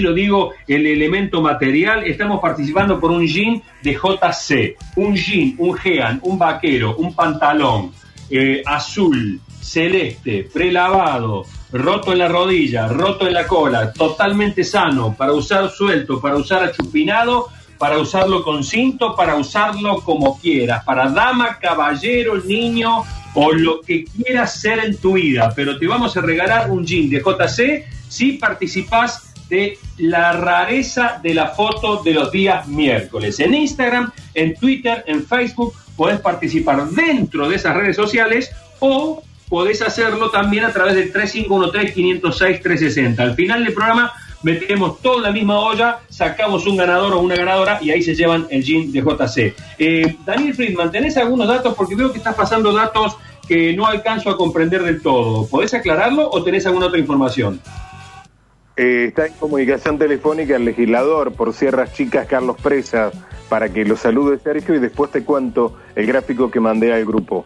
lo digo, el elemento material, estamos participando por un jean de JC, un jean, un gean, un vaquero, un pantalón eh, azul, celeste, prelavado, roto en la rodilla, roto en la cola, totalmente sano, para usar suelto, para usar achupinado, para usarlo con cinto, para usarlo como quieras, para dama, caballero, niño o lo que quieras ser en tu vida, pero te vamos a regalar un jean de JC si participas de la rareza de la foto de los días miércoles. En Instagram, en Twitter, en Facebook, podés participar dentro de esas redes sociales o podés hacerlo también a través del 3513-506-360. Al final del programa metemos toda la misma olla, sacamos un ganador o una ganadora y ahí se llevan el jean de JC. Eh, Daniel Friedman, ¿tenés algunos datos? Porque veo que estás pasando datos que no alcanzo a comprender del todo. ¿Podés aclararlo o tenés alguna otra información? Eh, está en comunicación telefónica el legislador por Sierras Chicas, Carlos Presa, para que lo salude Sergio y después te cuento el gráfico que mandé al grupo.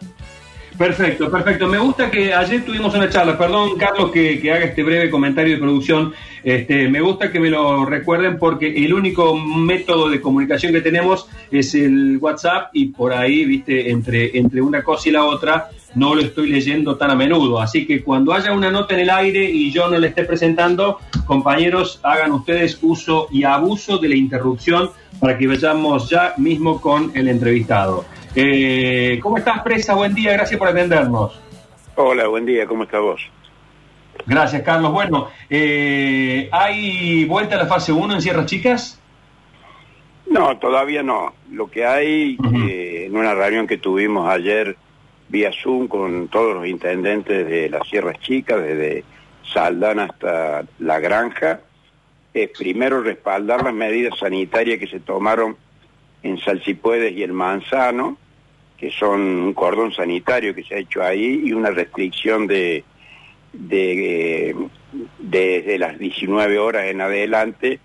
Perfecto, perfecto. Me gusta que ayer tuvimos una charla, perdón Carlos que, haga este breve comentario de producción, este, me gusta que me lo recuerden porque el único método de comunicación que tenemos es el WhatsApp y por ahí, viste, entre, entre una cosa y la otra no lo estoy leyendo tan a menudo. Así que cuando haya una nota en el aire y yo no le esté presentando, compañeros, hagan ustedes uso y abuso de la interrupción para que vayamos ya mismo con el entrevistado. Eh, ¿Cómo estás, Presa? Buen día, gracias por atendernos. Hola, buen día, ¿cómo estás vos? Gracias, Carlos. Bueno, eh, ¿hay vuelta a la fase 1 en Sierras Chicas? No, todavía no. Lo que hay, eh, en una reunión que tuvimos ayer vía Zoom con todos los intendentes de las Sierras Chicas, desde Saldán hasta La Granja, es primero respaldar las medidas sanitarias que se tomaron en Salsipuedes y el Manzano, que son un cordón sanitario que se ha hecho ahí y una restricción de, de desde las 19 horas en adelante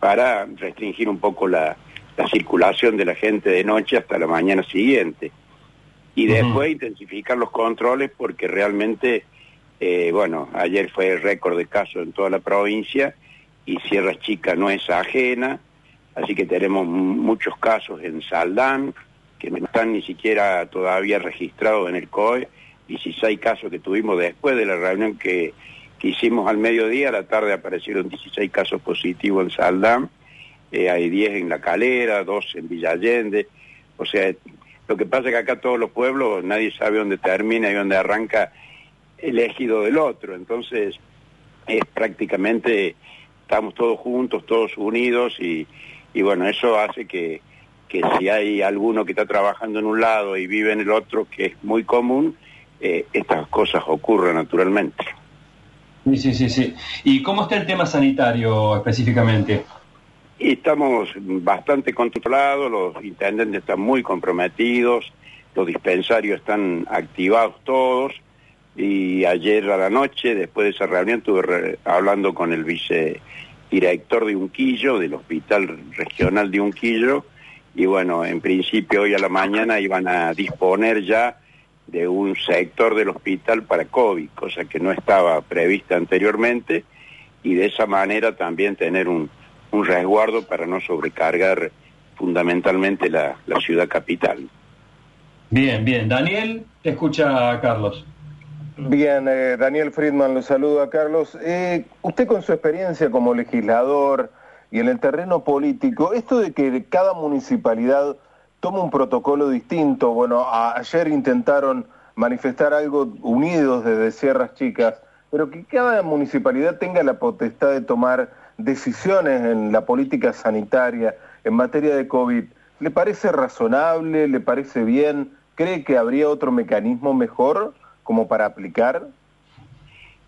para restringir un poco la circulación de la gente de noche hasta la mañana siguiente y después intensificar los controles porque realmente, eh, bueno, ayer fue el récord de casos en toda la provincia y Sierra Chica no es ajena, así que tenemos muchos casos en Saldán que no están ni siquiera todavía registrados en el COE, 16 casos que tuvimos después de la reunión que, que hicimos al mediodía, a la tarde aparecieron 16 casos positivos en Saldán, eh, hay 10 en La Calera, 2 en Villallende, o sea, lo que pasa es que acá todos los pueblos, nadie sabe dónde termina y dónde arranca el ejido del otro. Entonces, es prácticamente, estamos todos juntos, todos unidos y, y bueno, eso hace que, que si hay alguno que está trabajando en un lado y vive en el otro, que es muy común, eh, estas cosas ocurren naturalmente. Sí, sí, sí, sí. ¿Y cómo está el tema sanitario específicamente? Estamos bastante controlados, los intendentes están muy comprometidos, los dispensarios están activados todos. Y ayer a la noche, después de esa reunión, estuve hablando con el vicedirector de Unquillo, del Hospital Regional de Unquillo, y bueno, en principio hoy a la mañana iban a disponer ya de un sector del hospital para COVID, cosa que no estaba prevista anteriormente, y de esa manera también tener un un resguardo para no sobrecargar fundamentalmente la, ciudad capital. Bien, bien. Daniel, te escucha Carlos. Bien, eh, Daniel Friedman, lo saludo a Carlos. Eh, usted con su experiencia como legislador y en el terreno político, esto de que cada municipalidad toma un protocolo distinto, bueno, ayer intentaron manifestar algo unidos desde Sierras Chicas, pero que cada municipalidad tenga la potestad de tomar decisiones en la política sanitaria en materia de COVID, ¿le parece razonable? ¿Le parece bien? ¿Cree que habría otro mecanismo mejor como para aplicar?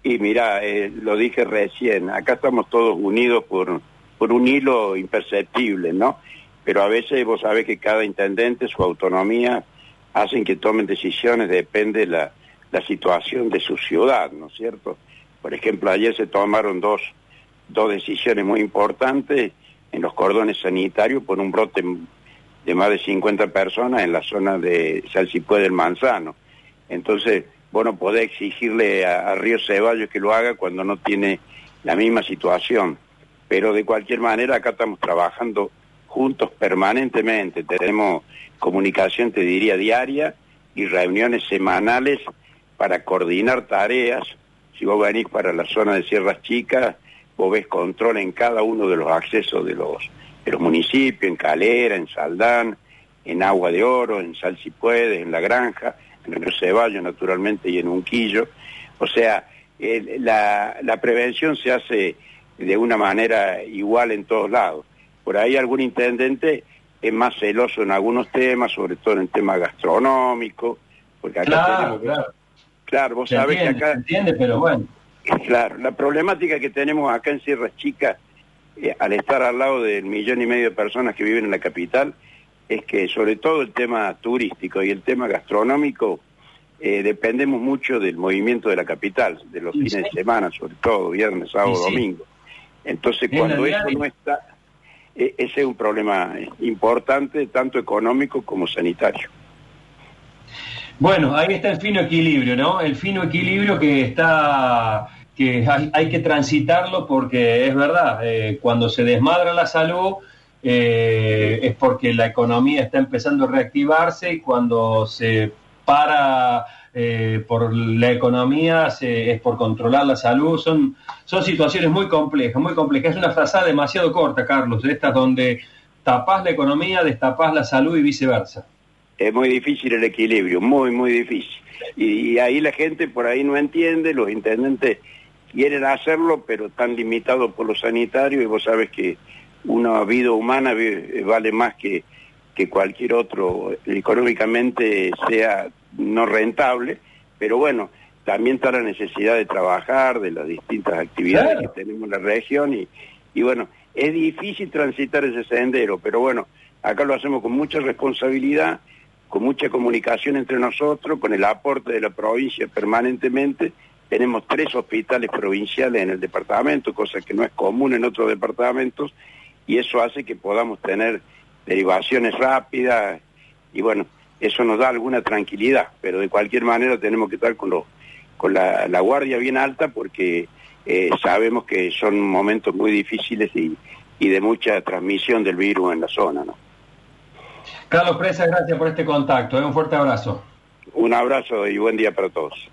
Y mira, eh, lo dije recién, acá estamos todos unidos por, por un hilo imperceptible, ¿no? Pero a veces vos sabés que cada intendente, su autonomía, hacen que tomen decisiones, depende de la, la situación de su ciudad, ¿no es cierto? Por ejemplo, ayer se tomaron dos dos decisiones muy importantes en los cordones sanitarios por un brote de más de 50 personas en la zona de Salsipue del Manzano. Entonces, bueno, poder exigirle a, Río Ceballos que lo haga cuando no tiene la misma situación. pero de cualquier manera acá estamos trabajando juntos permanentemente, tenemos comunicación, te diría, diaria y reuniones semanales para coordinar tareas. Si vos venís para la zona de Sierras Chicas, vos ves control en cada uno de los accesos de los, de los municipios, en Calera, en Saldán, en Agua de Oro, en Sal si puedes, en La Granja, en Río Ceballos naturalmente y en Unquillo. O sea, la, la prevención se hace de una manera igual en todos lados. Por ahí algún intendente es más celoso en algunos temas, sobre todo en el tema gastronómico, porque acá claro, tenemos... Claro, claro vos sabés que acá... Se entiende, pero bueno. Claro, la problemática que tenemos acá en Sierra Chica, eh, al estar al lado del millón y medio de personas que viven en la capital, es que sobre todo el tema turístico y el tema gastronómico, eh, dependemos mucho del movimiento de la capital, de los fines de semana, sobre todo, viernes, sábado, domingo. Entonces, cuando eso no está, eh, ese es un problema importante, tanto económico como sanitario. Bueno, ahí está el fino equilibrio, ¿no? El fino equilibrio que está que hay, que transitarlo porque es verdad, eh, cuando se desmadra la salud eh, es porque la economía está empezando a reactivarse y cuando se para eh, por la economía se, es por controlar la salud, son, son situaciones muy complejas, muy complejas. Es una frazada demasiado corta, Carlos, estas donde tapás la economía, destapás la salud y viceversa. Es muy difícil el equilibrio, muy, muy difícil. Y, ahí la gente por ahí no entiende, los intendentes quieren hacerlo, pero están limitados por lo sanitario y vos sabes que una vida humana vale más que, que cualquier otro, económicamente sea no rentable, pero bueno, también está la necesidad de trabajar, de las distintas actividades que tenemos en la región y, y bueno, es difícil transitar ese sendero, pero bueno, acá lo hacemos con mucha responsabilidad con mucha comunicación entre nosotros, con el aporte de la provincia permanentemente. Tenemos tres hospitales provinciales en el departamento, cosa que no es común en otros departamentos, y eso hace que podamos tener derivaciones rápidas, y bueno, eso nos da alguna tranquilidad, pero de cualquier manera tenemos que estar con, con la, guardia bien alta porque eh, sabemos que son momentos muy difíciles y, y de mucha transmisión del virus en la zona, ¿no? Carlos Presa, gracias por este contacto. ¿eh? Un fuerte abrazo. Un abrazo y buen día para todos.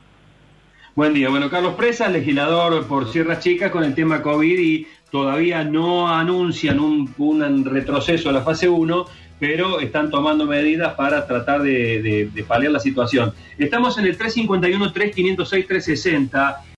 Buen día. Bueno, Carlos Presa, legislador por Sierra Chica con el tema COVID y todavía no anuncian un, un retroceso a la fase 1, pero están tomando medidas para tratar de, de, de paliar la situación. Estamos en el 351-3506-360.